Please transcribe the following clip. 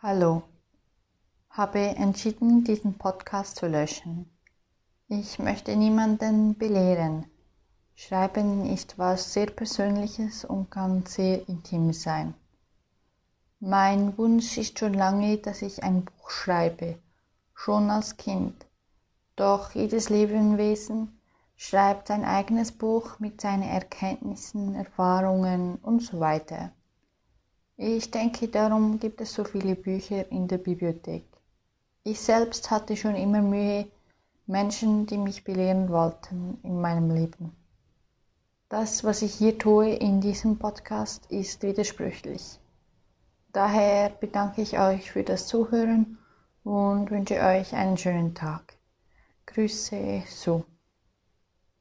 Hallo, habe entschieden, diesen Podcast zu löschen. Ich möchte niemanden belehren. Schreiben ist was sehr Persönliches und kann sehr intim sein. Mein Wunsch ist schon lange, dass ich ein Buch schreibe, schon als Kind. Doch jedes Lebewesen schreibt sein eigenes Buch mit seinen Erkenntnissen, Erfahrungen und so weiter. Ich denke, darum gibt es so viele Bücher in der Bibliothek. Ich selbst hatte schon immer Mühe, Menschen, die mich belehren wollten in meinem Leben. Das, was ich hier tue in diesem Podcast, ist widersprüchlich. Daher bedanke ich euch für das Zuhören und wünsche euch einen schönen Tag. Grüße, Sue.